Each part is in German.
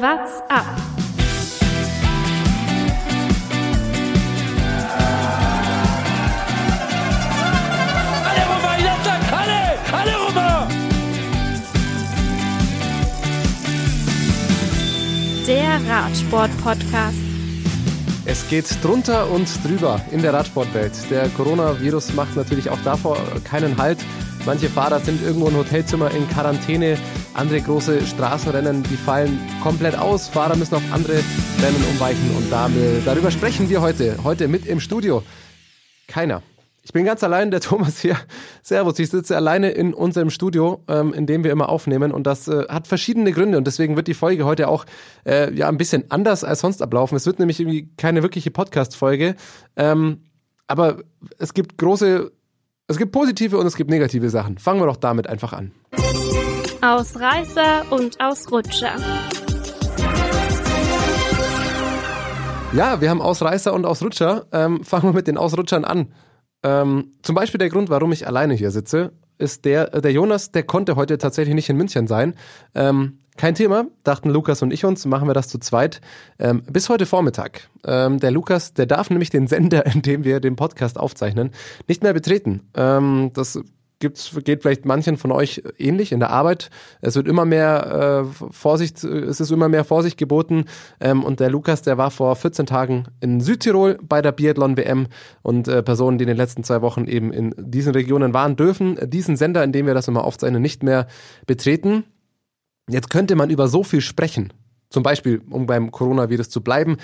What's up? Alle rüber, Jatzak, alle, alle rüber! Der Radsport-Podcast. Es geht drunter und drüber in der Radsportwelt. Der Coronavirus macht natürlich auch davor keinen Halt. Manche Fahrer sind irgendwo im Hotelzimmer in Quarantäne. Andere große Straßenrennen, die fallen komplett aus. Fahrer müssen auf andere Rennen umweichen. Und damit, darüber sprechen wir heute. Heute mit im Studio. Keiner. Ich bin ganz allein, der Thomas hier. Servus, ich sitze alleine in unserem Studio, ähm, in dem wir immer aufnehmen. Und das äh, hat verschiedene Gründe. Und deswegen wird die Folge heute auch äh, ja ein bisschen anders als sonst ablaufen. Es wird nämlich irgendwie keine wirkliche Podcast-Folge. Ähm, aber es gibt große, es gibt positive und es gibt negative Sachen. Fangen wir doch damit einfach an. Ausreißer und Ausrutscher. Ja, wir haben Ausreißer und Ausrutscher. Ähm, fangen wir mit den Ausrutschern an. Ähm, zum Beispiel der Grund, warum ich alleine hier sitze, ist der, äh, der Jonas, der konnte heute tatsächlich nicht in München sein. Ähm, kein Thema, dachten Lukas und ich uns, machen wir das zu zweit. Ähm, bis heute Vormittag. Ähm, der Lukas, der darf nämlich den Sender, in dem wir den Podcast aufzeichnen, nicht mehr betreten. Ähm, das gibt's, geht vielleicht manchen von euch ähnlich in der Arbeit. Es wird immer mehr äh, Vorsicht, es ist immer mehr Vorsicht geboten. Ähm, und der Lukas, der war vor 14 Tagen in Südtirol bei der Biathlon-WM und äh, Personen, die in den letzten zwei Wochen eben in diesen Regionen waren, dürfen diesen Sender, in dem wir das immer aufzeichnen, nicht mehr betreten. Jetzt könnte man über so viel sprechen. Zum Beispiel, um beim Coronavirus zu bleiben.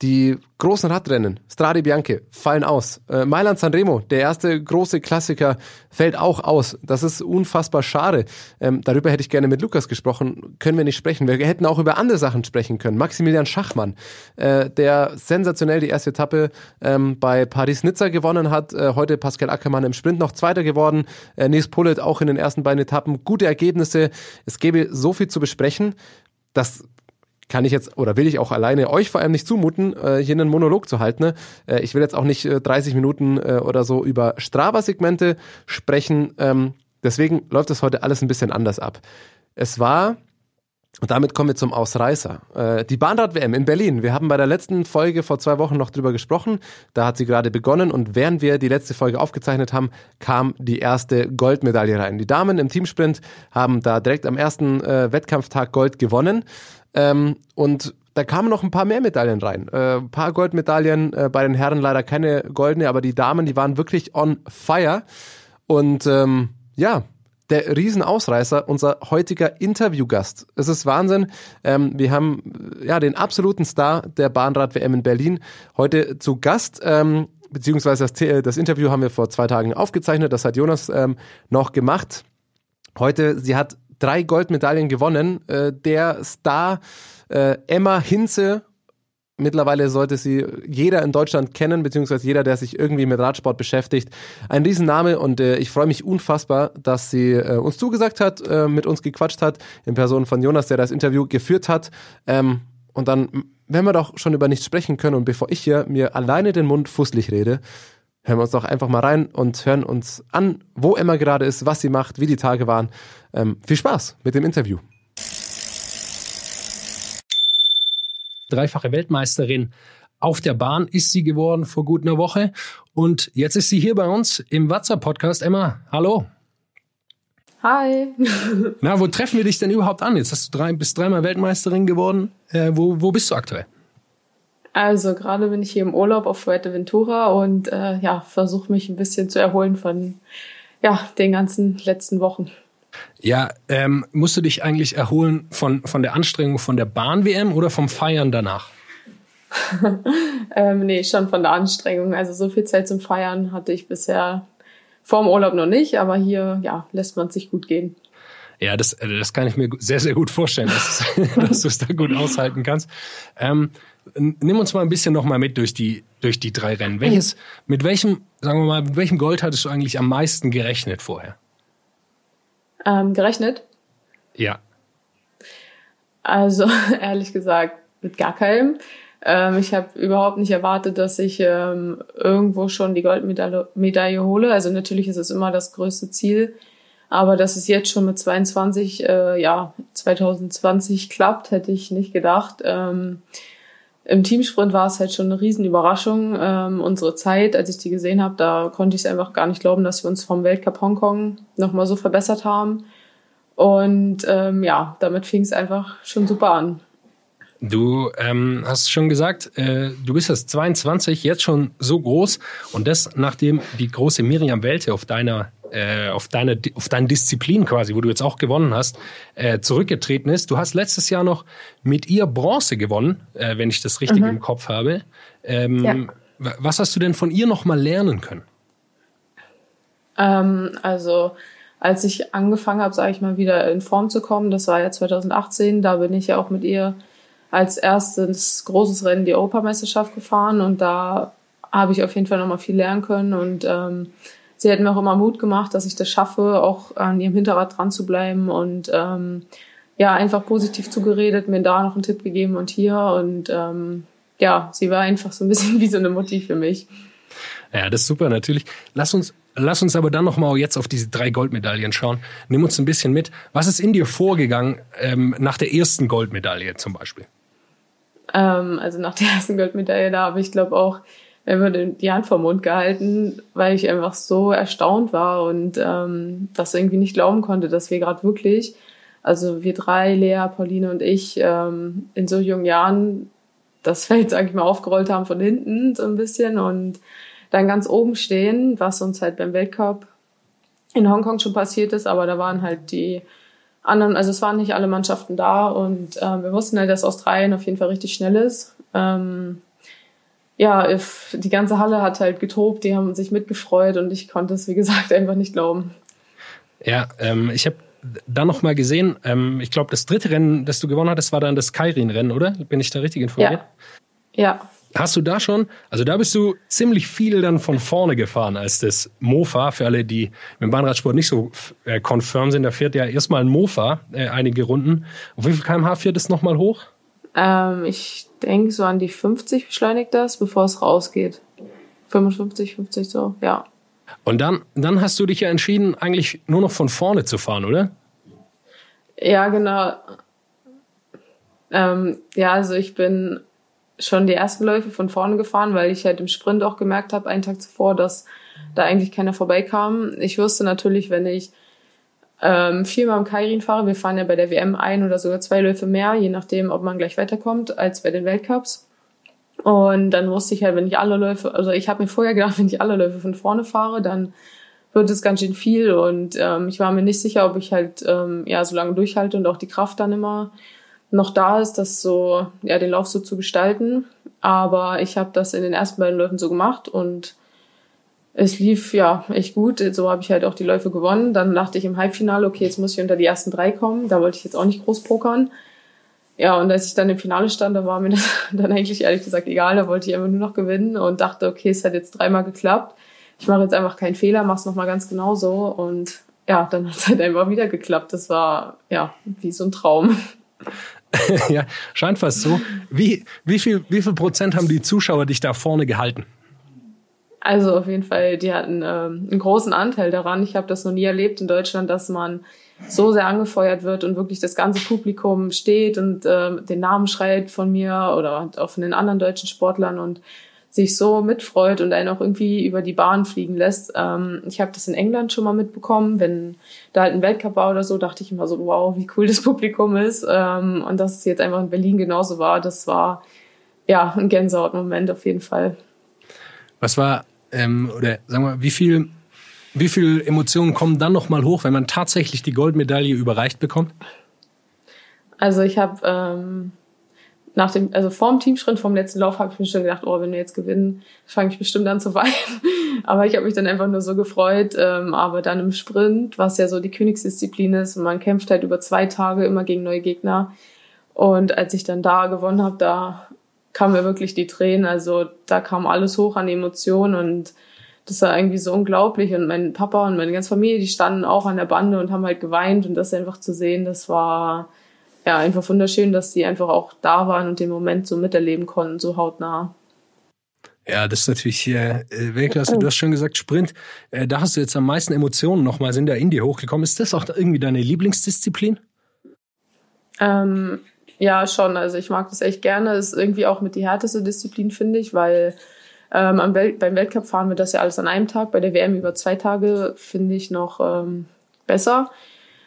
Die großen Radrennen, Strade Bianche, fallen aus. Äh, Mailand Sanremo, der erste große Klassiker, fällt auch aus. Das ist unfassbar schade. Ähm, darüber hätte ich gerne mit Lukas gesprochen. Können wir nicht sprechen. Wir hätten auch über andere Sachen sprechen können. Maximilian Schachmann, äh, der sensationell die erste Etappe ähm, bei Paris-Nizza gewonnen hat. Äh, heute Pascal Ackermann im Sprint noch Zweiter geworden. Äh, Nils Pullet auch in den ersten beiden Etappen. Gute Ergebnisse. Es gäbe so viel zu besprechen. Das kann ich jetzt oder will ich auch alleine euch vor allem nicht zumuten, äh, hier einen Monolog zu halten. Ne? Äh, ich will jetzt auch nicht äh, 30 Minuten äh, oder so über Strava-Segmente sprechen. Ähm, deswegen läuft es heute alles ein bisschen anders ab. Es war und damit kommen wir zum Ausreißer. Äh, die Bahnrad-WM in Berlin. Wir haben bei der letzten Folge vor zwei Wochen noch drüber gesprochen. Da hat sie gerade begonnen und während wir die letzte Folge aufgezeichnet haben, kam die erste Goldmedaille rein. Die Damen im Teamsprint haben da direkt am ersten äh, Wettkampftag Gold gewonnen. Ähm, und da kamen noch ein paar mehr Medaillen rein. Äh, ein paar Goldmedaillen, äh, bei den Herren leider keine goldene, aber die Damen, die waren wirklich on fire. Und ähm, ja, der Riesenausreißer, unser heutiger Interviewgast. Es ist Wahnsinn. Ähm, wir haben ja den absoluten Star der Bahnrad-WM in Berlin heute zu Gast. Ähm, beziehungsweise das, das, Interview haben wir vor zwei Tagen aufgezeichnet. Das hat Jonas ähm, noch gemacht. Heute, sie hat drei Goldmedaillen gewonnen. Äh, der Star äh, Emma Hinze Mittlerweile sollte sie jeder in Deutschland kennen, beziehungsweise jeder, der sich irgendwie mit Radsport beschäftigt. Ein Riesenname und äh, ich freue mich unfassbar, dass sie äh, uns zugesagt hat, äh, mit uns gequatscht hat, in Person von Jonas, der das Interview geführt hat. Ähm, und dann, wenn wir doch schon über nichts sprechen können und bevor ich hier mir alleine den Mund fußlich rede, hören wir uns doch einfach mal rein und hören uns an, wo Emma gerade ist, was sie macht, wie die Tage waren. Ähm, viel Spaß mit dem Interview. dreifache Weltmeisterin auf der Bahn ist sie geworden vor gut einer Woche. Und jetzt ist sie hier bei uns im WhatsApp-Podcast. Emma, hallo. Hi. Na, wo treffen wir dich denn überhaupt an? Jetzt hast du drei, bist dreimal Weltmeisterin geworden. Äh, wo, wo bist du aktuell? Also gerade bin ich hier im Urlaub auf Fuerteventura und äh, ja, versuche mich ein bisschen zu erholen von ja, den ganzen letzten Wochen. Ja, ähm, musst du dich eigentlich erholen von, von der Anstrengung von der Bahn-WM oder vom Feiern danach? ähm, nee, schon von der Anstrengung. Also so viel Zeit zum Feiern hatte ich bisher vor dem Urlaub noch nicht, aber hier ja, lässt man sich gut gehen. Ja, das, das kann ich mir sehr, sehr gut vorstellen, dass, dass du es da gut aushalten kannst. Ähm, nimm uns mal ein bisschen noch mal mit durch die, durch die drei Rennen. Welches, mit welchem, sagen wir mal, mit welchem Gold hattest du eigentlich am meisten gerechnet vorher? ähm, gerechnet? Ja. Also ehrlich gesagt mit gar keinem. Ähm, ich habe überhaupt nicht erwartet, dass ich ähm, irgendwo schon die Goldmedaille Medaille hole. Also natürlich ist es immer das größte Ziel. Aber dass es jetzt schon mit 22, äh, ja, 2020 klappt, hätte ich nicht gedacht. Ähm, Im Teamsprint war es halt schon eine riesen Überraschung. Ähm, unsere Zeit, als ich die gesehen habe, da konnte ich es einfach gar nicht glauben, dass wir uns vom Weltcup Hongkong nochmal so verbessert haben. Und ähm, ja, damit fing es einfach schon super an. Du ähm, hast schon gesagt, äh, du bist jetzt 22, jetzt schon so groß und das nachdem die große Miriam Welte auf deiner äh, auf deine auf deine Disziplin quasi, wo du jetzt auch gewonnen hast, äh, zurückgetreten ist. Du hast letztes Jahr noch mit ihr Bronze gewonnen, äh, wenn ich das richtig mhm. im Kopf habe. Ähm, ja. Was hast du denn von ihr noch mal lernen können? Ähm, also als ich angefangen habe, sage ich mal, wieder in Form zu kommen, das war ja 2018, da bin ich ja auch mit ihr als erstes großes Rennen die Europameisterschaft gefahren und da habe ich auf jeden Fall nochmal viel lernen können und ähm, sie hat mir auch immer Mut gemacht, dass ich das schaffe, auch an ihrem Hinterrad dran zu bleiben und ähm, ja, einfach positiv zugeredet, mir da noch einen Tipp gegeben und hier und ähm, ja, sie war einfach so ein bisschen wie so eine Mutti für mich. Ja, das ist super, natürlich. Lass uns, lass uns aber dann nochmal jetzt auf diese drei Goldmedaillen schauen. Nimm uns ein bisschen mit. Was ist in dir vorgegangen ähm, nach der ersten Goldmedaille zum Beispiel? Ähm, also nach der ersten Goldmedaille, da habe ich glaube auch einfach die Hand vom Mund gehalten, weil ich einfach so erstaunt war und ähm, das irgendwie nicht glauben konnte, dass wir gerade wirklich, also wir drei, Lea, Pauline und ich, ähm, in so jungen Jahren das Feld, sag ich mal, aufgerollt haben von hinten so ein bisschen und dann ganz oben stehen, was uns halt beim Weltcup in Hongkong schon passiert ist, aber da waren halt die anderen, also es waren nicht alle Mannschaften da und äh, wir wussten halt, dass Australien auf jeden Fall richtig schnell ist. Ähm, ja, die ganze Halle hat halt getobt, die haben sich mitgefreut und ich konnte es, wie gesagt, einfach nicht glauben. Ja, ähm, ich habe dann noch mal gesehen, ähm, ich glaube, das dritte Rennen, das du gewonnen hattest, war dann das Kairin-Rennen, oder? Bin ich da richtig informiert? Ja. ja. Hast du da schon, also da bist du ziemlich viel dann von vorne gefahren als das Mofa. Für alle, die mit dem Bahnradsport nicht so äh, confirm sind, da fährt ja erstmal ein Mofa äh, einige Runden. Auf wie viel kmh fährt es nochmal hoch? Ähm, ich denke so an die 50 beschleunigt das, bevor es rausgeht. 55, 50 so, ja. Und dann, dann hast du dich ja entschieden, eigentlich nur noch von vorne zu fahren, oder? Ja, genau. Ähm, ja, also ich bin schon die ersten Läufe von vorne gefahren, weil ich halt im Sprint auch gemerkt habe, einen Tag zuvor, dass da eigentlich keiner vorbeikam. Ich wusste natürlich, wenn ich ähm, viermal im Kairin fahre, wir fahren ja bei der WM ein oder sogar zwei Läufe mehr, je nachdem, ob man gleich weiterkommt, als bei den Weltcups. Und dann wusste ich halt, wenn ich alle Läufe, also ich habe mir vorher gedacht, wenn ich alle Läufe von vorne fahre, dann wird es ganz schön viel und ähm, ich war mir nicht sicher, ob ich halt ähm, ja so lange durchhalte und auch die Kraft dann immer noch da ist, das so, ja, den Lauf so zu gestalten. Aber ich habe das in den ersten beiden Läufen so gemacht und es lief ja echt gut. So habe ich halt auch die Läufe gewonnen. Dann dachte ich im Halbfinale, okay, jetzt muss ich unter die ersten drei kommen. Da wollte ich jetzt auch nicht groß pokern. Ja, und als ich dann im Finale stand, da war mir das dann eigentlich ehrlich gesagt egal. Da wollte ich einfach nur noch gewinnen und dachte, okay, es hat jetzt dreimal geklappt. Ich mache jetzt einfach keinen Fehler, mache es nochmal ganz genau so. Und ja, dann hat es halt einfach wieder geklappt. Das war ja wie so ein Traum. ja, scheint fast so. Wie, wie, viel, wie viel Prozent haben die Zuschauer dich da vorne gehalten? Also auf jeden Fall, die hatten ähm, einen großen Anteil daran. Ich habe das noch nie erlebt in Deutschland, dass man so sehr angefeuert wird und wirklich das ganze Publikum steht und äh, den Namen schreit von mir oder auch von den anderen deutschen Sportlern und sich so mitfreut und einen auch irgendwie über die Bahn fliegen lässt. Ähm, ich habe das in England schon mal mitbekommen, wenn da halt ein Weltcup war oder so, dachte ich immer so, wow, wie cool das Publikum ist. Ähm, und dass es jetzt einfach in Berlin genauso war, das war ja ein Gänsehautmoment auf jeden Fall. Was war, ähm, oder sagen wir, wie viel, wie viel Emotionen kommen dann nochmal hoch, wenn man tatsächlich die Goldmedaille überreicht bekommt? Also ich habe ähm, nach dem, also vorm Teamsprint, vorm letzten Lauf, habe ich mir schon gedacht, oh, wenn wir jetzt gewinnen, fange ich bestimmt an zu weinen. aber ich habe mich dann einfach nur so gefreut. Ähm, aber dann im Sprint, was ja so die Königsdisziplin ist, und man kämpft halt über zwei Tage immer gegen neue Gegner. Und als ich dann da gewonnen habe, da kamen mir wirklich die Tränen. Also da kam alles hoch an Emotionen und das war irgendwie so unglaublich. Und mein Papa und meine ganze Familie, die standen auch an der Bande und haben halt geweint. Und das einfach zu sehen, das war ja, einfach wunderschön, dass die einfach auch da waren und den Moment so miterleben konnten, so hautnah. Ja, das ist natürlich äh, Weltklasse. Du hast schon gesagt, Sprint. Äh, da hast du jetzt am meisten Emotionen nochmal in der Indie hochgekommen. Ist das auch irgendwie deine Lieblingsdisziplin? Ähm, ja, schon. Also ich mag das echt gerne. Ist irgendwie auch mit die härteste Disziplin, finde ich, weil ähm, Welt beim Weltcup fahren wir das ja alles an einem Tag. Bei der WM über zwei Tage finde ich noch ähm, besser.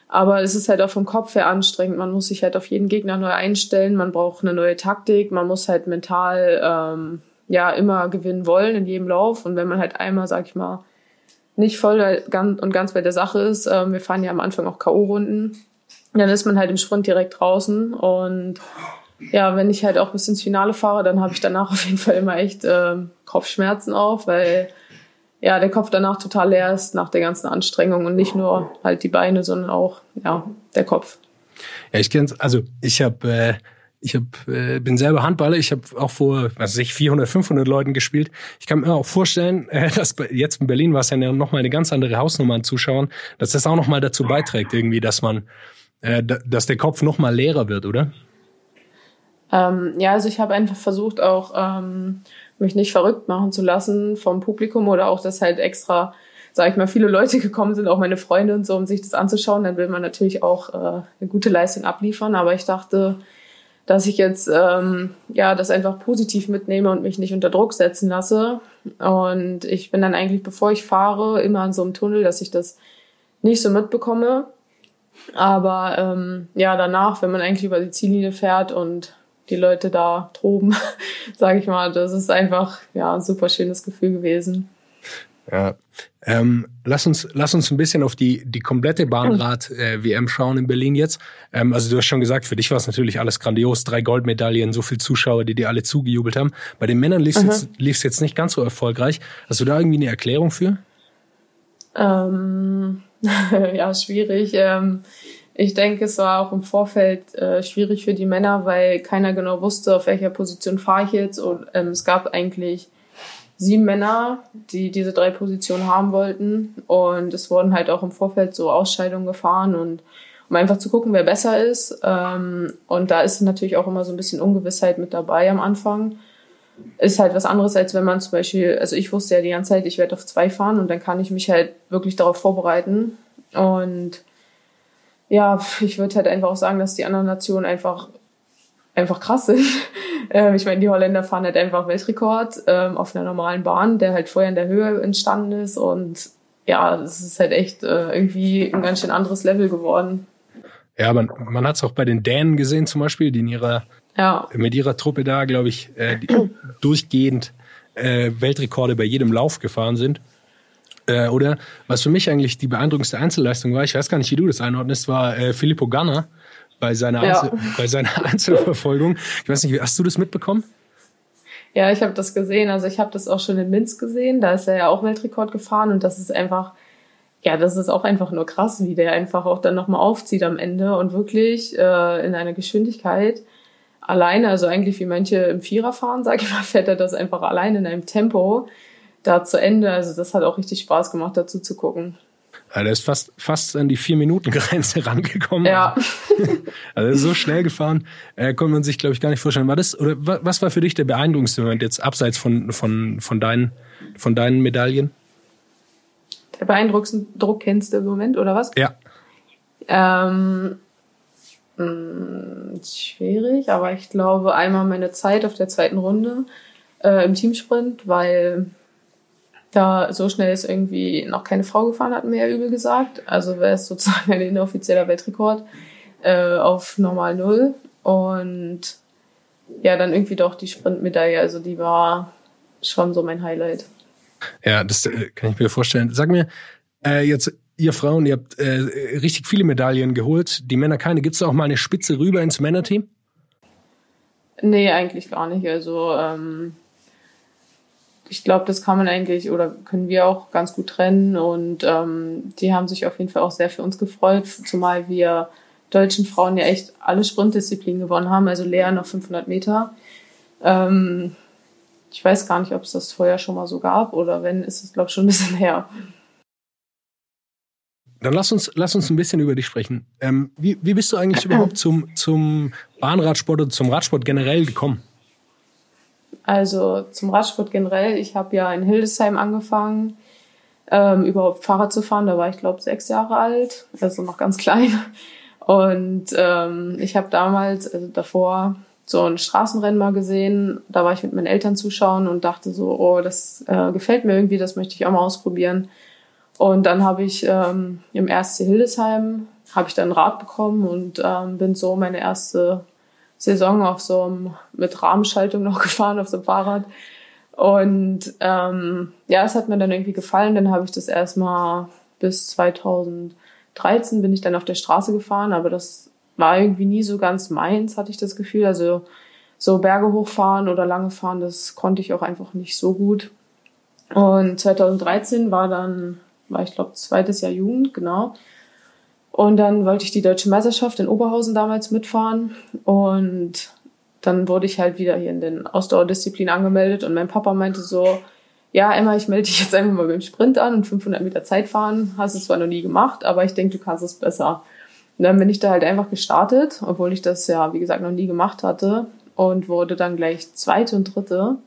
Aber es ist halt auch vom Kopf her anstrengend. Man muss sich halt auf jeden Gegner neu einstellen. Man braucht eine neue Taktik. Man muss halt mental ähm, ja immer gewinnen wollen in jedem Lauf. Und wenn man halt einmal, sag ich mal, nicht voll und ganz bei der Sache ist, ähm, wir fahren ja am Anfang auch K.O.-Runden, dann ist man halt im Sprint direkt draußen. Und ja, wenn ich halt auch bis ins Finale fahre, dann habe ich danach auf jeden Fall immer echt äh, Kopfschmerzen auf, weil ja, der Kopf danach total leer ist nach der ganzen Anstrengung und nicht nur halt die Beine, sondern auch ja, der Kopf. Ja, ich kenn's, also ich habe äh, ich hab, äh, bin selber Handballer, ich habe auch vor, was weiß ich, 400, 500 Leuten gespielt. Ich kann mir auch vorstellen, äh, dass jetzt in Berlin war es ja noch mal eine ganz andere Hausnummer an Zuschauern, dass das auch noch mal dazu beiträgt irgendwie, dass man, äh, dass der Kopf noch mal leerer wird, oder? Ähm, ja, also ich habe einfach versucht auch ähm, mich nicht verrückt machen zu lassen vom Publikum oder auch, dass halt extra, sag ich mal, viele Leute gekommen sind, auch meine Freunde und so, um sich das anzuschauen. Dann will man natürlich auch äh, eine gute Leistung abliefern. Aber ich dachte, dass ich jetzt ähm, ja das einfach positiv mitnehme und mich nicht unter Druck setzen lasse. Und ich bin dann eigentlich, bevor ich fahre, immer in so einem Tunnel, dass ich das nicht so mitbekomme. Aber ähm, ja, danach, wenn man eigentlich über die Ziellinie fährt und die Leute da toben, sage ich mal, das ist einfach ja ein super schönes Gefühl gewesen. Ja, ähm, lass uns lass uns ein bisschen auf die die komplette Bahnrad-WM äh, schauen in Berlin jetzt. Ähm, also du hast schon gesagt, für dich war es natürlich alles grandios, drei Goldmedaillen, so viele Zuschauer, die dir alle zugejubelt haben. Bei den Männern lief es jetzt, lief's jetzt nicht ganz so erfolgreich. Hast du da irgendwie eine Erklärung für? Ähm, ja, schwierig. Ähm, ich denke, es war auch im Vorfeld äh, schwierig für die Männer, weil keiner genau wusste, auf welcher Position fahre ich jetzt. Und ähm, es gab eigentlich sieben Männer, die diese drei Positionen haben wollten. Und es wurden halt auch im Vorfeld so Ausscheidungen gefahren und um einfach zu gucken, wer besser ist. Ähm, und da ist natürlich auch immer so ein bisschen Ungewissheit mit dabei am Anfang. Ist halt was anderes, als wenn man zum Beispiel, also ich wusste ja die ganze Zeit, ich werde auf zwei fahren und dann kann ich mich halt wirklich darauf vorbereiten. Und ja, ich würde halt einfach auch sagen, dass die anderen Nationen einfach einfach krass sind. Ähm, ich meine, die Holländer fahren halt einfach Weltrekord ähm, auf einer normalen Bahn, der halt vorher in der Höhe entstanden ist. Und ja, es ist halt echt äh, irgendwie ein ganz schön anderes Level geworden. Ja, man, man hat es auch bei den Dänen gesehen zum Beispiel, die in ihrer, ja. mit ihrer Truppe da, glaube ich, äh, durchgehend äh, Weltrekorde bei jedem Lauf gefahren sind. Äh, oder was für mich eigentlich die beeindruckendste Einzelleistung war, ich weiß gar nicht, wie du das einordnest, war äh, Filippo Ganna bei seiner, ja. Einzel bei seiner Einzelverfolgung. Ich weiß nicht, hast du das mitbekommen? Ja, ich habe das gesehen. Also ich habe das auch schon in Minsk gesehen. Da ist er ja auch Weltrekord gefahren und das ist einfach, ja, das ist auch einfach nur krass, wie der einfach auch dann nochmal aufzieht am Ende und wirklich äh, in einer Geschwindigkeit alleine, also eigentlich wie manche im Vierer fahren, sage ich mal, fährt er das einfach alleine in einem Tempo da zu Ende. Also das hat auch richtig Spaß gemacht, dazu zu gucken. Ja, der ist fast, fast an die Vier-Minuten-Grenze rangekommen. Ja. Also so schnell gefahren, äh, konnte man sich, glaube ich, gar nicht vorstellen. War das, oder was war für dich der beeindruckendste Moment jetzt abseits von, von, von, deinen, von deinen Medaillen? Der beeindruckendste Moment, oder was? Ja. Ähm, mh, hm, schwierig, aber ich glaube einmal meine Zeit auf der zweiten Runde äh, im Teamsprint, weil da so schnell ist irgendwie noch keine Frau gefahren, hat ja übel gesagt. Also wäre es sozusagen ein inoffizieller Weltrekord äh, auf normal Null. Und ja, dann irgendwie doch die Sprintmedaille. Also die war schon so mein Highlight. Ja, das äh, kann ich mir vorstellen. Sag mir, äh, jetzt ihr Frauen, ihr habt äh, richtig viele Medaillen geholt, die Männer keine. Gibt es auch mal eine Spitze rüber ins Männerteam? Nee, eigentlich gar nicht. Also ähm, ich glaube, das kann man eigentlich oder können wir auch ganz gut trennen. Und ähm, die haben sich auf jeden Fall auch sehr für uns gefreut, zumal wir deutschen Frauen ja echt alle Sprintdisziplinen gewonnen haben. Also Lea noch 500 Meter. Ähm, ich weiß gar nicht, ob es das vorher schon mal so gab oder wenn, ist es, glaube ich, schon ein bisschen her. Dann lass uns, lass uns ein bisschen über dich sprechen. Ähm, wie, wie bist du eigentlich überhaupt zum, zum Bahnradsport oder zum Radsport generell gekommen? also zum Radsport generell. Ich habe ja in Hildesheim angefangen, ähm, überhaupt Fahrrad zu fahren. Da war ich, glaube sechs Jahre alt, also noch ganz klein. Und ähm, ich habe damals, also davor, so ein Straßenrennen mal gesehen. Da war ich mit meinen Eltern zuschauen und dachte so, oh, das äh, gefällt mir irgendwie, das möchte ich auch mal ausprobieren. Und dann habe ich ähm, im RSC Hildesheim habe ich dann ein Rad bekommen und ähm, bin so meine erste Saison auf so einem, mit Rahmenschaltung noch gefahren auf so einem Fahrrad. Und ähm, ja, es hat mir dann irgendwie gefallen. Dann habe ich das erstmal bis 2013 bin ich dann auf der Straße gefahren, aber das war irgendwie nie so ganz meins, hatte ich das Gefühl. Also so Berge hochfahren oder lange fahren, das konnte ich auch einfach nicht so gut. Und 2013 war dann, war ich glaube zweites Jahr Jugend, genau. Und dann wollte ich die deutsche Meisterschaft in Oberhausen damals mitfahren und dann wurde ich halt wieder hier in den Ausdauerdisziplin angemeldet und mein Papa meinte so, ja, Emma, ich melde dich jetzt einfach mal beim Sprint an und 500 Meter Zeit fahren. Hast es zwar noch nie gemacht, aber ich denke, du kannst es besser. Und dann bin ich da halt einfach gestartet, obwohl ich das ja, wie gesagt, noch nie gemacht hatte und wurde dann gleich zweite und dritte.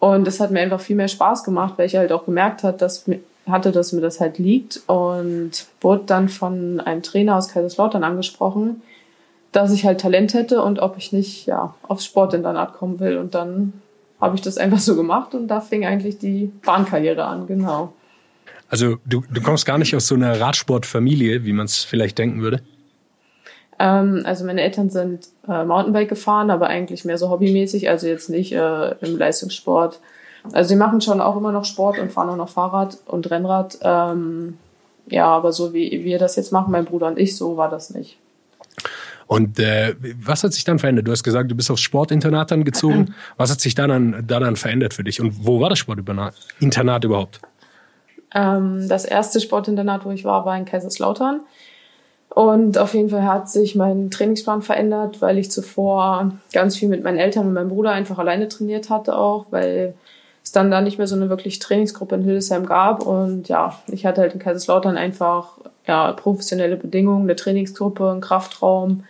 Und das hat mir einfach viel mehr Spaß gemacht, weil ich halt auch gemerkt hat, dass, hatte, dass mir das halt liegt und wurde dann von einem Trainer aus Kaiserslautern angesprochen, dass ich halt Talent hätte und ob ich nicht ja aufs Sportinternat kommen will. Und dann habe ich das einfach so gemacht und da fing eigentlich die Bahnkarriere an, genau. Also du, du kommst gar nicht aus so einer Radsportfamilie, wie man es vielleicht denken würde? Ähm, also meine Eltern sind äh, Mountainbike gefahren, aber eigentlich mehr so hobbymäßig, also jetzt nicht äh, im Leistungssport. Also sie machen schon auch immer noch Sport und fahren auch noch Fahrrad und Rennrad. Ähm, ja, aber so wie wir das jetzt machen, mein Bruder und ich, so war das nicht. Und äh, was hat sich dann verändert? Du hast gesagt, du bist aufs Sportinternat dann gezogen. Was hat sich da dann, da dann verändert für dich? Und wo war das Sportinternat überhaupt? Ähm, das erste Sportinternat, wo ich war, war in Kaiserslautern. Und auf jeden Fall hat sich mein Trainingsplan verändert, weil ich zuvor ganz viel mit meinen Eltern und meinem Bruder einfach alleine trainiert hatte auch, weil es dann da nicht mehr so eine wirklich Trainingsgruppe in Hildesheim gab. Und ja, ich hatte halt in Kaiserslautern einfach ja, professionelle Bedingungen, eine Trainingsgruppe, einen Kraftraum.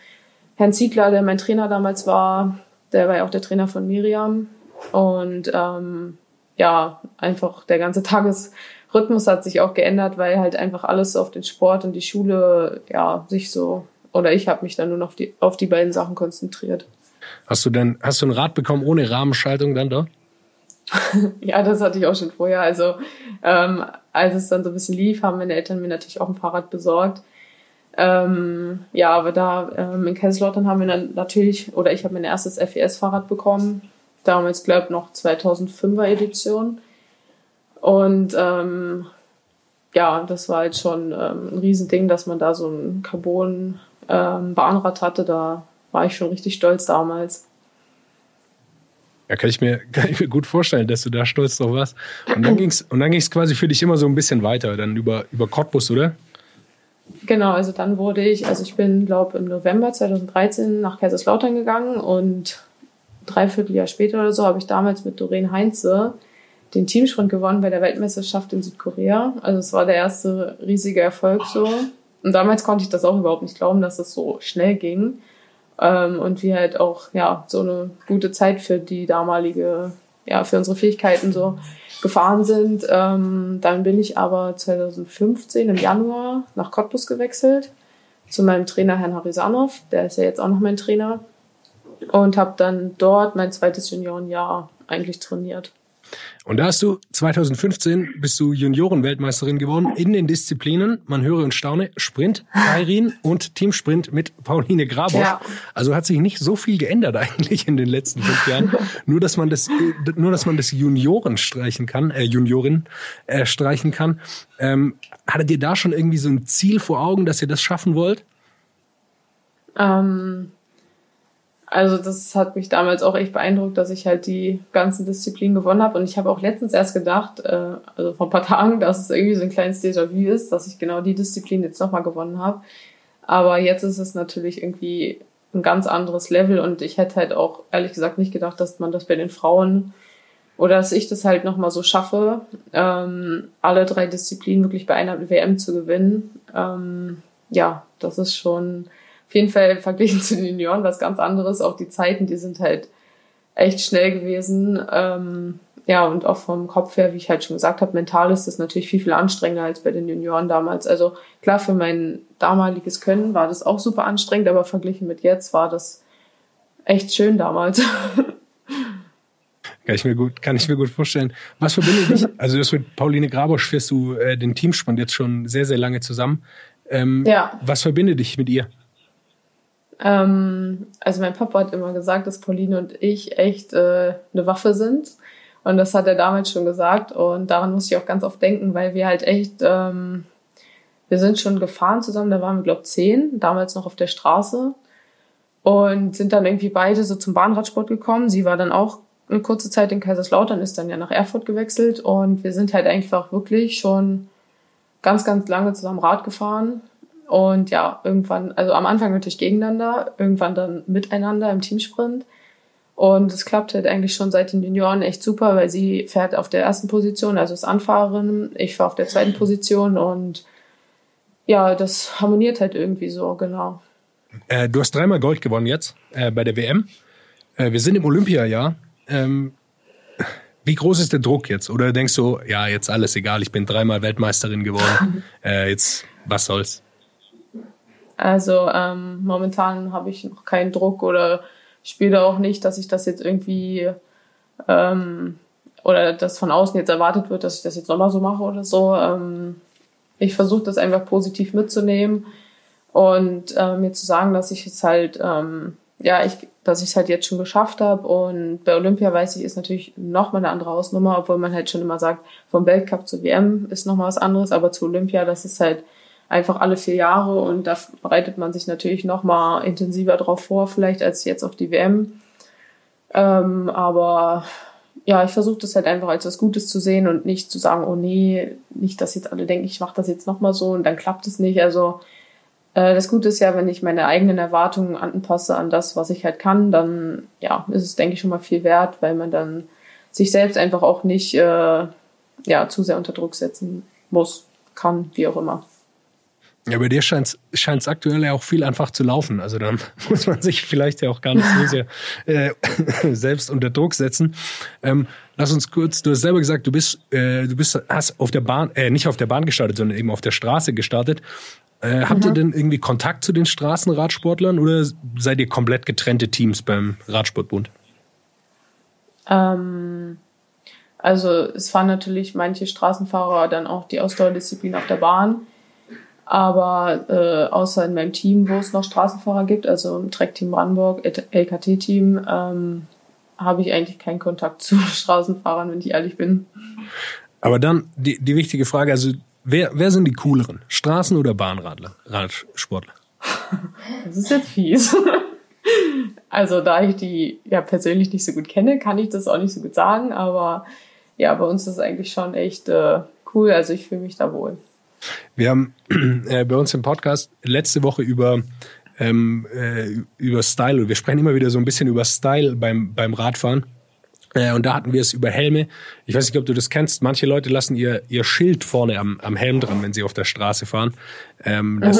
Herrn Ziegler, der mein Trainer damals war, der war ja auch der Trainer von Miriam. Und ähm, ja, einfach der ganze Tages Rhythmus hat sich auch geändert, weil halt einfach alles auf den Sport und die Schule, ja, sich so, oder ich habe mich dann nur noch auf die, auf die beiden Sachen konzentriert. Hast du denn, hast du ein Rad bekommen ohne Rahmenschaltung dann da? ja, das hatte ich auch schon vorher. Also ähm, als es dann so ein bisschen lief, haben meine Eltern mir natürlich auch ein Fahrrad besorgt. Ähm, ja, aber da ähm, in Kaiserslautern haben wir dann natürlich, oder ich habe mein erstes FES-Fahrrad bekommen. Damals, glaube ich, noch 2005er Edition. Und ähm, ja, das war halt schon ähm, ein Riesending, dass man da so ein Carbon-Bahnrad ähm, hatte. Da war ich schon richtig stolz damals. Ja, kann ich mir, kann ich mir gut vorstellen, dass du da stolz drauf warst. Und dann und dann ging's quasi für dich immer so ein bisschen weiter, dann über, über Cottbus, oder? Genau, also dann wurde ich, also ich bin, glaube im November 2013 nach Kaiserslautern gegangen und dreiviertel Jahr später oder so habe ich damals mit Doreen Heinze den Teamsprint gewonnen bei der Weltmeisterschaft in Südkorea. Also es war der erste riesige Erfolg so. Und damals konnte ich das auch überhaupt nicht glauben, dass es so schnell ging. Ähm, und wir halt auch, ja, so eine gute Zeit für die damalige, ja, für unsere Fähigkeiten so gefahren sind. Ähm, dann bin ich aber 2015 im Januar nach Cottbus gewechselt zu meinem Trainer Herrn Harisanov, der ist ja jetzt auch noch mein Trainer und habe dann dort mein zweites Juniorenjahr eigentlich trainiert. Und da hast du 2015 bist du Juniorenweltmeisterin geworden in den Disziplinen, man höre und staune, Sprint, Kairin und Teamsprint mit Pauline Grabosch. Ja. Also hat sich nicht so viel geändert eigentlich in den letzten fünf Jahren. nur, dass man das, nur, dass man das Junioren streichen kann, äh, Juniorin äh, streichen kann. Ähm, hattet ihr da schon irgendwie so ein Ziel vor Augen, dass ihr das schaffen wollt? Ähm, also das hat mich damals auch echt beeindruckt, dass ich halt die ganzen Disziplinen gewonnen habe. Und ich habe auch letztens erst gedacht, äh, also vor ein paar Tagen, dass es irgendwie so ein kleines Déjà-vu ist, dass ich genau die Disziplin jetzt nochmal gewonnen habe. Aber jetzt ist es natürlich irgendwie ein ganz anderes Level und ich hätte halt auch ehrlich gesagt nicht gedacht, dass man das bei den Frauen oder dass ich das halt nochmal so schaffe, ähm, alle drei Disziplinen wirklich bei einer WM zu gewinnen. Ähm, ja, das ist schon auf jeden Fall verglichen zu den Junioren was ganz anderes. Auch die Zeiten, die sind halt echt schnell gewesen. Ähm, ja, und auch vom Kopf her, wie ich halt schon gesagt habe, mental ist das natürlich viel, viel anstrengender als bei den Junioren damals. Also klar, für mein damaliges Können war das auch super anstrengend, aber verglichen mit jetzt war das echt schön damals. Kann ich mir gut, kann ich mir gut vorstellen. Was verbindet dich? Also das mit Pauline Grabosch fährst du äh, den Teamsprint jetzt schon sehr, sehr lange zusammen. Ähm, Ja. Was verbindet dich mit ihr? Ähm, also mein Papa hat immer gesagt, dass Pauline und ich echt äh, eine Waffe sind. Und das hat er damals schon gesagt. Und daran musste ich auch ganz oft denken, weil wir halt echt, ähm, wir sind schon gefahren zusammen, da waren wir, glaube zehn, damals noch auf der Straße. Und sind dann irgendwie beide so zum Bahnradsport gekommen. Sie war dann auch eine kurze Zeit in Kaiserslautern, ist dann ja nach Erfurt gewechselt. Und wir sind halt einfach wirklich schon ganz, ganz lange zusammen Rad gefahren. Und ja, irgendwann, also am Anfang natürlich gegeneinander, irgendwann dann miteinander im Teamsprint. Und es klappt halt eigentlich schon seit den Junioren echt super, weil sie fährt auf der ersten Position, also ist Anfahrerin, ich fahre auf der zweiten Position und ja, das harmoniert halt irgendwie so, genau. Äh, du hast dreimal Gold gewonnen jetzt äh, bei der WM. Äh, wir sind im Olympiajahr. Ähm, wie groß ist der Druck jetzt? Oder denkst du, ja, jetzt alles egal, ich bin dreimal Weltmeisterin geworden. äh, jetzt, was soll's? Also ähm, momentan habe ich noch keinen Druck oder spiele auch nicht, dass ich das jetzt irgendwie ähm, oder dass von außen jetzt erwartet wird, dass ich das jetzt nochmal so mache oder so. Ähm, ich versuche das einfach positiv mitzunehmen und äh, mir zu sagen, dass ich es halt, ähm, ja, ich, dass ich es halt jetzt schon geschafft habe. Und bei Olympia weiß ich, ist natürlich noch mal eine andere Hausnummer, obwohl man halt schon immer sagt, vom Weltcup zur WM ist noch mal was anderes, aber zu Olympia, das ist halt einfach alle vier Jahre und da bereitet man sich natürlich noch mal intensiver drauf vor, vielleicht als jetzt auf die WM. Ähm, aber ja, ich versuche das halt einfach als was Gutes zu sehen und nicht zu sagen, oh nee, nicht, dass jetzt alle denken, ich mache das jetzt noch mal so und dann klappt es nicht. Also äh, das Gute ist ja, wenn ich meine eigenen Erwartungen anpasse an das, was ich halt kann, dann ja, ist es, denke ich, schon mal viel wert, weil man dann sich selbst einfach auch nicht äh, ja, zu sehr unter Druck setzen muss, kann, wie auch immer. Ja, bei dir scheint es aktuell ja auch viel einfach zu laufen. Also dann muss man sich vielleicht ja auch gar nicht so sehr äh, selbst unter Druck setzen. Ähm, lass uns kurz, du hast selber gesagt, du bist, äh, du bist, hast auf der Bahn, äh, nicht auf der Bahn gestartet, sondern eben auf der Straße gestartet. Äh, habt ihr denn irgendwie Kontakt zu den Straßenradsportlern oder seid ihr komplett getrennte Teams beim Radsportbund? Ähm, also es fahren natürlich manche Straßenfahrer dann auch die Ausdauerdisziplin auf der Bahn. Aber äh, außer in meinem Team, wo es noch Straßenfahrer gibt, also im Track-Team Brandenburg, LKT-Team, ähm, habe ich eigentlich keinen Kontakt zu Straßenfahrern, wenn ich ehrlich bin. Aber dann die, die wichtige Frage, also wer, wer sind die cooleren? Straßen- oder Bahnradler, Radsportler? Das ist jetzt fies. Also da ich die ja persönlich nicht so gut kenne, kann ich das auch nicht so gut sagen. Aber ja, bei uns ist es eigentlich schon echt äh, cool. Also ich fühle mich da wohl. Wir haben äh, bei uns im Podcast letzte Woche über ähm, äh, über Style. Wir sprechen immer wieder so ein bisschen über Style beim beim Radfahren. Äh, und da hatten wir es über Helme. Ich weiß nicht, ob du das kennst. Manche Leute lassen ihr, ihr Schild vorne am, am Helm dran, wenn sie auf der Straße fahren. Ähm, das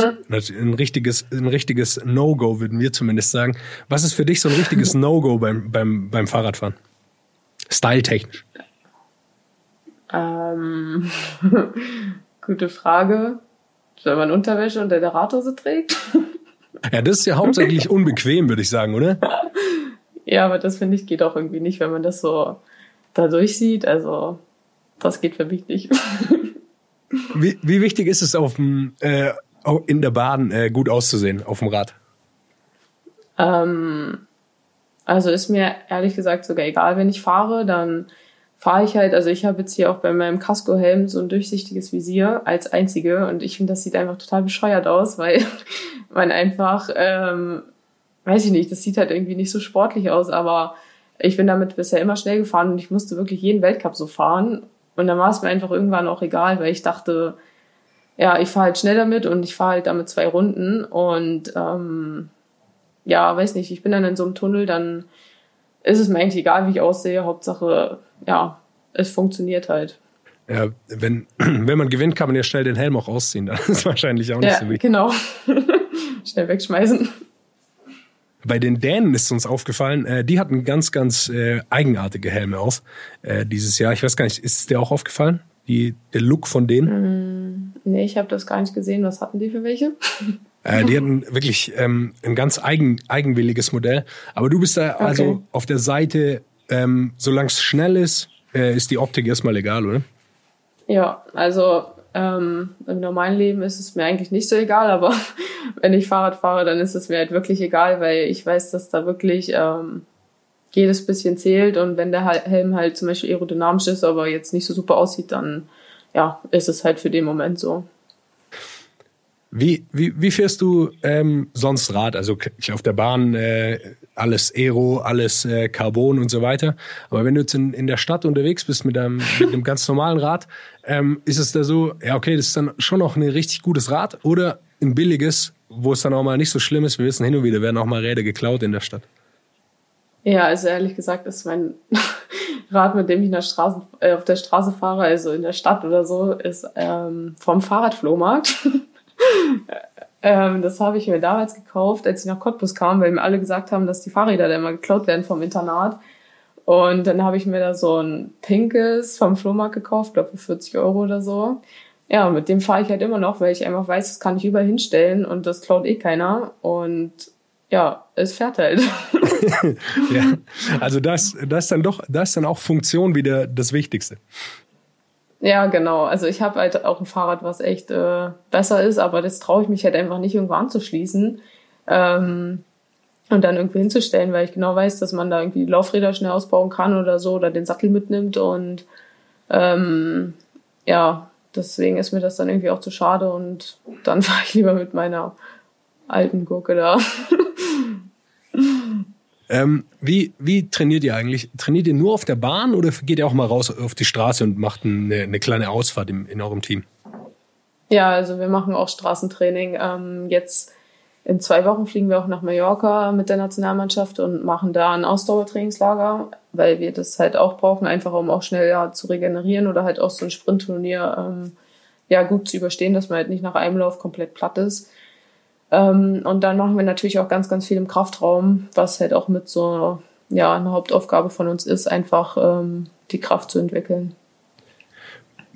ist ein richtiges, ein richtiges No-Go, würden wir zumindest sagen. Was ist für dich so ein richtiges No-Go beim, beim, beim Fahrradfahren? Style-technisch. Ähm, gute Frage. Wenn man Unterwäsche unter der Radhose trägt? Ja, das ist ja hauptsächlich unbequem, würde ich sagen, oder? Ja, aber das finde ich geht auch irgendwie nicht, wenn man das so da durchsieht. Also das geht für mich nicht. Wie, wie wichtig ist es, auf dem, äh, in der Bahn äh, gut auszusehen, auf dem Rad? Ähm, also ist mir ehrlich gesagt sogar egal, wenn ich fahre, dann fahre ich halt, also ich habe jetzt hier auch bei meinem Casco-Helm so ein durchsichtiges Visier als einzige und ich finde, das sieht einfach total bescheuert aus, weil man einfach, ähm, weiß ich nicht, das sieht halt irgendwie nicht so sportlich aus, aber ich bin damit bisher immer schnell gefahren und ich musste wirklich jeden Weltcup so fahren und dann war es mir einfach irgendwann auch egal, weil ich dachte, ja, ich fahre halt schnell damit und ich fahre halt damit zwei Runden und ähm, ja, weiß nicht, ich bin dann in so einem Tunnel, dann ist es mir eigentlich egal, wie ich aussehe. Hauptsache, ja, es funktioniert halt. Ja, wenn, wenn man gewinnt, kann man ja schnell den Helm auch ausziehen. Das ist wahrscheinlich auch nicht Ja, so wichtig. genau. Schnell wegschmeißen. bei den Dänen ist uns aufgefallen, äh, die hatten ganz, ganz äh, eigenartige Helme auf äh, dieses Jahr. Ich weiß gar nicht, ist es dir auch aufgefallen? Die, der Look von denen? Mm, nee, ich habe das gar nicht gesehen. Was hatten die für welche? Äh, die hatten wirklich ähm, ein ganz eigen, eigenwilliges Modell. Aber du bist da okay. also auf der Seite, ähm, solange es schnell ist, äh, ist die Optik erstmal egal, oder? Ja, also ähm, Im normalen Leben ist es mir eigentlich nicht so egal, aber wenn ich Fahrrad fahre, dann ist es mir halt wirklich egal, weil ich weiß, dass da wirklich ähm, jedes bisschen zählt und wenn der Helm halt zum Beispiel aerodynamisch ist, aber jetzt nicht so super aussieht, dann ja, ist es halt für den Moment so. Wie, wie, wie fährst du ähm, sonst Rad? Also auf der Bahn äh, alles Aero, alles äh, Carbon und so weiter. Aber wenn du jetzt in, in der Stadt unterwegs bist mit einem, mit einem ganz normalen Rad, ähm, ist es da so, ja okay, das ist dann schon noch ein richtig gutes Rad oder ein billiges, wo es dann auch mal nicht so schlimm ist. Wir wissen hin und wieder werden auch mal Räder geklaut in der Stadt. Ja, also ehrlich gesagt ist mein Rad, mit dem ich in der Straße, äh, auf der Straße fahre, also in der Stadt oder so, ist ähm, vom Fahrradflohmarkt. ähm, das habe ich mir damals gekauft, als ich nach Cottbus kam, weil mir alle gesagt haben, dass die Fahrräder da immer geklaut werden vom Internat. Und dann habe ich mir da so ein pinkes vom Flohmarkt gekauft, glaube für 40 Euro oder so. Ja, mit dem fahre ich halt immer noch, weil ich einfach weiß, das kann ich überall hinstellen und das klaut eh keiner. Und ja, es fährt halt. ja, also das, das dann doch, das dann auch Funktion wieder das Wichtigste. Ja, genau. Also ich habe halt auch ein Fahrrad, was echt äh, besser ist, aber das traue ich mich halt einfach nicht irgendwo anzuschließen ähm, und dann irgendwie hinzustellen, weil ich genau weiß, dass man da irgendwie Laufräder schnell ausbauen kann oder so oder den Sattel mitnimmt und ähm, ja, deswegen ist mir das dann irgendwie auch zu schade und dann fahre ich lieber mit meiner alten Gurke da. Ähm, wie, wie trainiert ihr eigentlich? Trainiert ihr nur auf der Bahn oder geht ihr auch mal raus auf die Straße und macht eine, eine kleine Ausfahrt im, in eurem Team? Ja, also wir machen auch Straßentraining. Ähm, jetzt in zwei Wochen fliegen wir auch nach Mallorca mit der Nationalmannschaft und machen da ein Ausdauertrainingslager, weil wir das halt auch brauchen, einfach um auch schnell ja, zu regenerieren oder halt auch so ein Sprintturnier ähm, ja gut zu überstehen, dass man halt nicht nach einem Lauf komplett platt ist. Ähm, und dann machen wir natürlich auch ganz, ganz viel im Kraftraum, was halt auch mit so ja eine Hauptaufgabe von uns ist, einfach ähm, die Kraft zu entwickeln.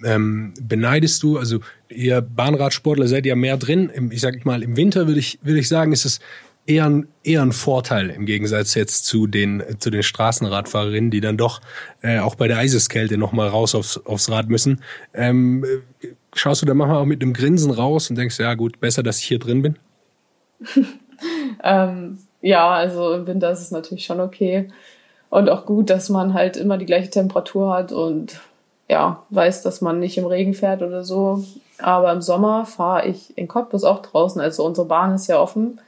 Ähm, beneidest du, also ihr Bahnradsportler seid ja mehr drin. Ich sag mal, im Winter würde ich, würde ich sagen, ist es eher ein, eher ein Vorteil im Gegensatz jetzt zu den, zu den Straßenradfahrerinnen, die dann doch äh, auch bei der Eiseskälte nochmal raus aufs, aufs Rad müssen. Ähm, schaust du da manchmal auch mit einem Grinsen raus und denkst, ja gut, besser, dass ich hier drin bin? ähm, ja, also im Winter ist es natürlich schon okay. Und auch gut, dass man halt immer die gleiche Temperatur hat und ja, weiß, dass man nicht im Regen fährt oder so. Aber im Sommer fahre ich in Cottbus auch draußen. Also unsere Bahn ist ja offen.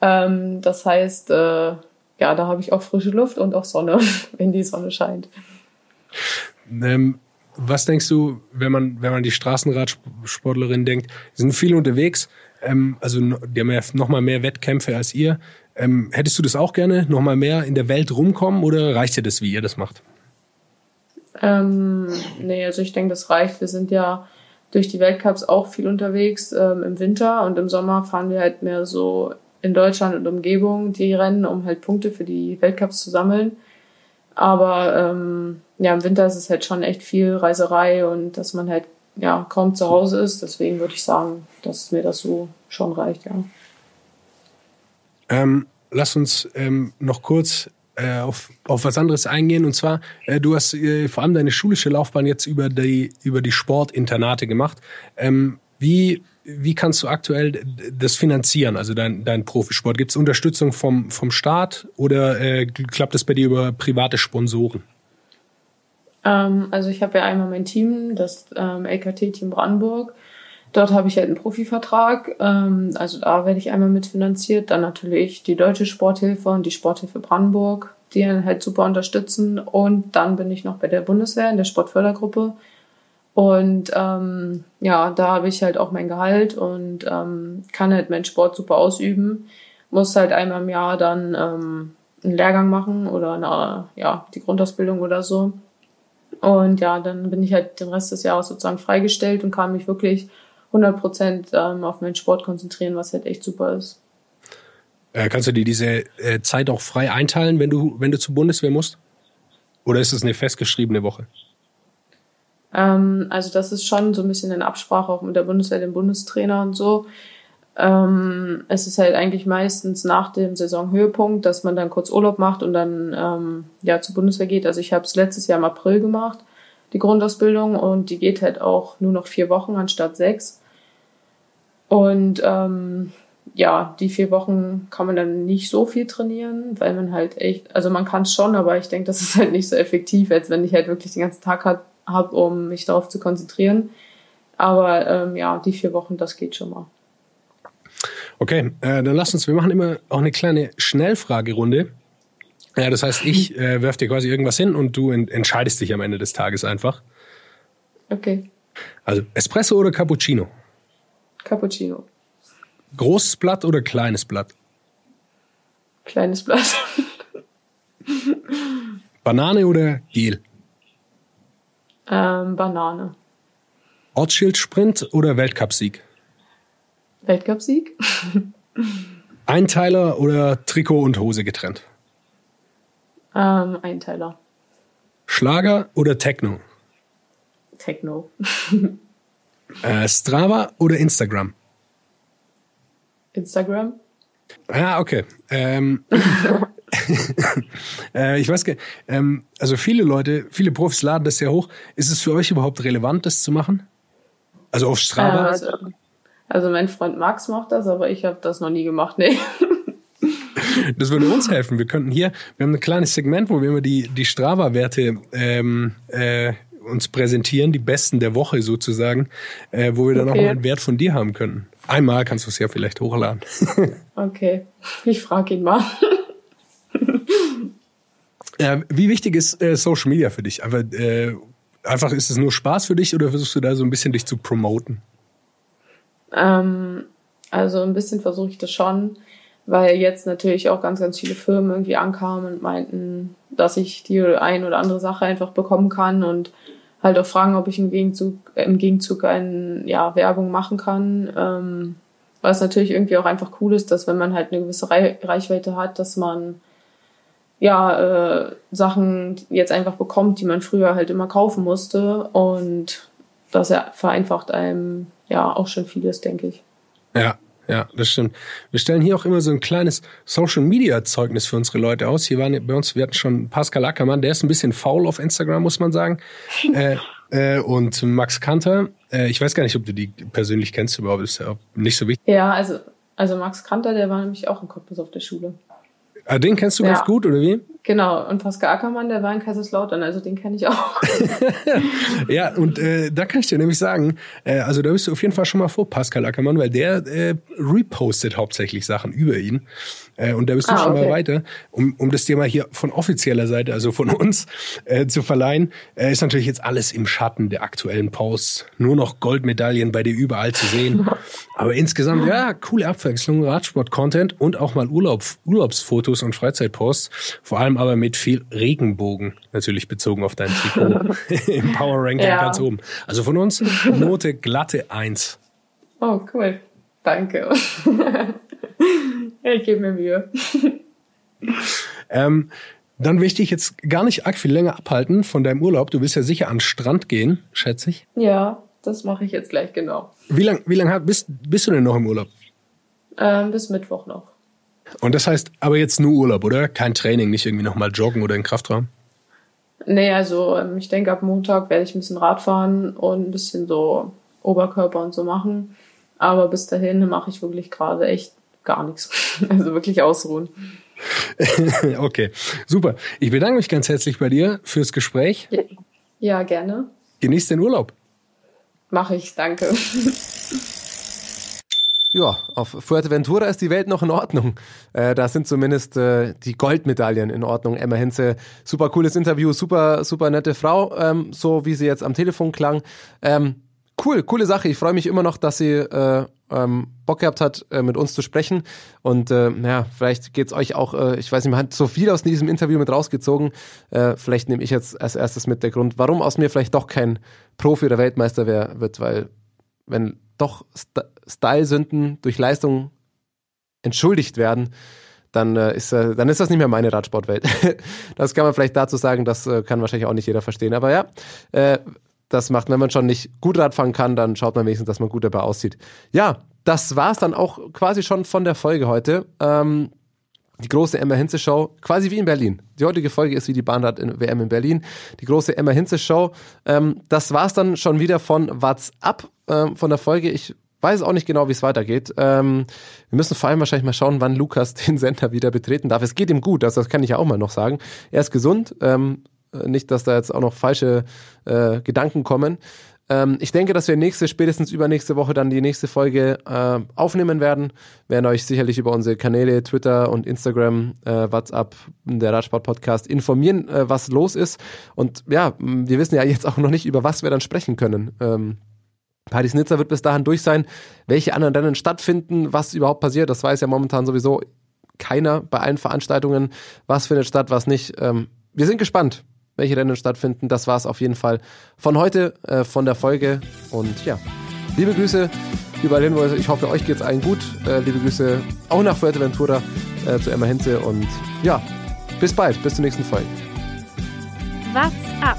Ähm, das heißt, äh, ja, da habe ich auch frische Luft und auch Sonne, wenn die Sonne scheint. Ähm, was denkst du, wenn man, wenn man die Straßenradsportlerin denkt, sind viele unterwegs, ähm, also die haben ja noch mal mehr Wettkämpfe als ihr. Ähm, hättest du das auch gerne, noch mal mehr in der Welt rumkommen oder reicht dir das, wie ihr das macht? Ähm, nee, also ich denke, das reicht. Wir sind ja durch die Weltcups auch viel unterwegs ähm, im Winter und im Sommer fahren wir halt mehr so in Deutschland und Umgebung die Rennen, um halt Punkte für die Weltcups zu sammeln. Aber ähm, ja, im Winter ist es halt schon echt viel Reiserei und dass man halt ja kaum zu Hause ist. Deswegen würde ich sagen, dass mir das so schon reicht, ja. Ähm, lass uns ähm, noch kurz äh, auf, auf was anderes eingehen. Und zwar, äh, du hast äh, vor allem deine schulische Laufbahn jetzt über die, über die Sportinternate gemacht. Ähm, wie, wie kannst du aktuell das finanzieren, also dein, dein Profisport? Gibt es Unterstützung vom, vom Staat oder äh, klappt das bei dir über private Sponsoren? Ähm, also ich habe ja einmal mein Team, das ähm, LKT-Team Brandenburg. Dort habe ich halt einen Profivertrag. Ähm, also da werde ich einmal mitfinanziert. Dann natürlich die Deutsche Sporthilfe und die Sporthilfe Brandenburg, die halt super unterstützen. Und dann bin ich noch bei der Bundeswehr in der Sportfördergruppe. Und ähm, ja, da habe ich halt auch mein Gehalt und ähm, kann halt meinen Sport super ausüben. Muss halt einmal im Jahr dann ähm, einen Lehrgang machen oder eine, ja, die Grundausbildung oder so. Und ja, dann bin ich halt den Rest des Jahres sozusagen freigestellt und kann mich wirklich 100 Prozent ähm, auf meinen Sport konzentrieren, was halt echt super ist. Äh, kannst du dir diese äh, Zeit auch frei einteilen, wenn du, wenn du zur Bundeswehr musst? Oder ist es eine festgeschriebene Woche? Ähm, also das ist schon so ein bisschen in Absprache auch mit der Bundeswehr, dem Bundestrainer und so. Ähm, es ist halt eigentlich meistens nach dem Saisonhöhepunkt, dass man dann kurz Urlaub macht und dann ähm, ja zur Bundeswehr geht. Also ich habe es letztes Jahr im April gemacht, die Grundausbildung, und die geht halt auch nur noch vier Wochen anstatt sechs. Und ähm, ja, die vier Wochen kann man dann nicht so viel trainieren, weil man halt echt, also man kann es schon, aber ich denke, das ist halt nicht so effektiv, als wenn ich halt wirklich den ganzen Tag habe, um mich darauf zu konzentrieren. Aber ähm, ja, die vier Wochen, das geht schon mal. Okay, äh, dann lass uns, wir machen immer auch eine kleine Schnellfragerunde. Ja, das heißt, ich äh, werf dir quasi irgendwas hin und du en entscheidest dich am Ende des Tages einfach. Okay. Also Espresso oder Cappuccino? Cappuccino. Großes Blatt oder kleines Blatt? Kleines Blatt. Banane oder Gel? ähm, Banane. Ortsschildsprint oder Weltcupsieg? Weltcupsieg? Einteiler oder Trikot und Hose getrennt? ähm, Einteiler. Schlager oder Techno? Techno. Äh, Strava oder Instagram? Instagram. Ah, okay. Ähm, äh, ich weiß gar ähm, also viele Leute, viele Profis laden das sehr hoch. Ist es für euch überhaupt relevant, das zu machen? Also auf Äh, Strava? also, also mein Freund Max macht das, aber ich habe das noch nie gemacht. Nee. Das würde uns helfen. Wir könnten hier, wir haben ein kleines Segment, wo wir immer die, die Strava-Werte ähm, äh, uns präsentieren, die besten der Woche sozusagen, äh, wo wir dann Okay. auch mal einen Wert von dir haben könnten. Einmal kannst du es ja vielleicht hochladen. Okay. Ich frage ihn mal. Äh, wie wichtig ist äh, Social Media für dich? Einfach, äh, einfach ist es nur Spaß für dich oder versuchst du da so ein bisschen dich zu promoten? Ähm, also ein bisschen versuche ich das schon, weil jetzt natürlich auch ganz, ganz viele Firmen irgendwie ankamen und meinten, dass ich die ein oder andere Sache einfach bekommen kann und halt auch fragen, ob ich im Gegenzug, im Gegenzug eine ja, Werbung machen kann. Ähm, was natürlich irgendwie auch einfach cool ist, dass wenn man halt eine gewisse Rei Reichweite hat, dass man ja äh, Sachen jetzt einfach bekommt, die man früher halt immer kaufen musste und das vereinfacht einem ja auch schon vieles, denke ich. Ja, ja, das stimmt. Wir stellen hier auch immer so ein kleines Social Media Zeugnis für unsere Leute aus. Hier waren bei uns, wir hatten schon Pascal Ackermann, der ist ein bisschen faul auf Instagram, muss man sagen. äh, äh, und Max Kanter, äh, ich weiß gar nicht, ob du die persönlich kennst überhaupt, ist ja auch nicht so wichtig. Ja, also, also Max Kanter, der war nämlich auch in Cottbus auf der Schule. Ah, den kennst du Ja. ganz gut, oder wie? Genau, und Pascal Ackermann, der war in Kaiserslautern, also den kenne ich auch. Ja, und äh, da kann ich dir nämlich sagen, äh, also da bist du auf jeden Fall schon mal vor Pascal Ackermann, weil der äh, repostet hauptsächlich Sachen über ihn. Äh, und da bist du Ah, schon mal okay. weiter. Um, um das mal hier von offizieller Seite, also von uns, äh, zu verleihen, äh, ist natürlich jetzt alles im Schatten der aktuellen Posts. Nur noch Goldmedaillen bei dir überall zu sehen. Aber insgesamt, ja, coole Abwechslung, Radsport-Content und auch mal Urlaub, Urlaubsfotos und Freizeitposts. Vor allem aber mit viel Regenbogen, natürlich bezogen auf dein Trikot im Power Ranking Ja. ganz oben. Also von uns Note glatte eins. Oh, cool. Danke. ich gebe mir Mühe. Ähm, dann will ich dich jetzt gar nicht arg viel länger abhalten von deinem Urlaub. Du willst ja sicher an den Strand gehen, schätze ich. Ja, das mache ich jetzt gleich genau. Wie lang, wie lang bist, bist du denn noch im Urlaub? Ähm, bis Mittwoch noch. Und das heißt aber jetzt nur Urlaub, oder? Kein Training, nicht irgendwie nochmal joggen oder in Kraftraum? Nee, also ähm, ich denke, ab Montag werde ich ein bisschen Rad fahren und ein bisschen so Oberkörper und so machen. Aber bis dahin mache ich wirklich gerade echt gar nichts. Also wirklich ausruhen. okay, super. Ich bedanke mich ganz herzlich bei dir fürs Gespräch. Ja, ja gerne. Genieß den Urlaub. Mache ich, danke. Ja, auf Fuerteventura ist die Welt noch in Ordnung. Äh, da sind zumindest äh, die Goldmedaillen in Ordnung. Emma Hinze, super cooles Interview, super, super nette Frau, ähm, so wie sie jetzt am Telefon klang. Ähm, cool, coole Sache. Ich freue mich immer noch, dass sie äh, ähm, Bock gehabt hat, äh, mit uns zu sprechen. Und äh, ja, vielleicht geht's euch auch, äh, ich weiß nicht, man hat so viel aus diesem Interview mit rausgezogen. Äh, vielleicht nehme ich jetzt als erstes mit der Grund, warum aus mir vielleicht doch kein Profi oder Weltmeister wär, wird, weil wenn doch St Style-Sünden durch Leistung entschuldigt werden, dann, äh, ist, äh, dann ist das nicht mehr meine Radsportwelt. das kann man vielleicht dazu sagen, das äh, kann wahrscheinlich auch nicht jeder verstehen. Aber ja, äh, das macht, wenn man schon nicht gut Radfahren kann, dann schaut man wenigstens, dass man gut dabei aussieht. Ja, das war's dann auch quasi schon von der Folge heute. Ähm, die große Emma Hinze Show, quasi wie in Berlin. Die heutige Folge ist wie die Bahnrad-WM in Berlin. Die große Emma Hinze Show. Ähm, das war's dann schon wieder von What's Up ähm, von der Folge. Ich weiß auch nicht genau, wie es weitergeht. Ähm, wir müssen vor allem wahrscheinlich mal schauen, wann Lukas den Sender wieder betreten darf. Es geht ihm gut, das, das kann ich ja auch mal noch sagen. Er ist gesund. Ähm, nicht, dass da jetzt auch noch falsche äh, Gedanken kommen. Ähm, ich denke, dass wir nächste, spätestens übernächste Woche dann die nächste Folge äh, aufnehmen werden. Wir werden euch sicherlich über unsere Kanäle Twitter und Instagram, äh, WhatsApp, der Radsport Podcast informieren, äh, was los ist. Und ja, wir wissen ja jetzt auch noch nicht, über was wir dann sprechen können. Ähm, Paris Nizza wird bis dahin durch sein. Welche anderen Rennen stattfinden, was überhaupt passiert, das weiß ja momentan sowieso keiner bei allen Veranstaltungen. Was findet statt, was nicht. Ähm, wir sind gespannt welche Rennen stattfinden. Das war es auf jeden Fall von heute, äh, von der Folge. Und ja, liebe Grüße überall hin, ich hoffe, euch geht es allen gut. Äh, liebe Grüße auch nach Fuerteventura äh, zu Emma Hinze. Und ja, bis bald, bis zur nächsten Folge. What's up?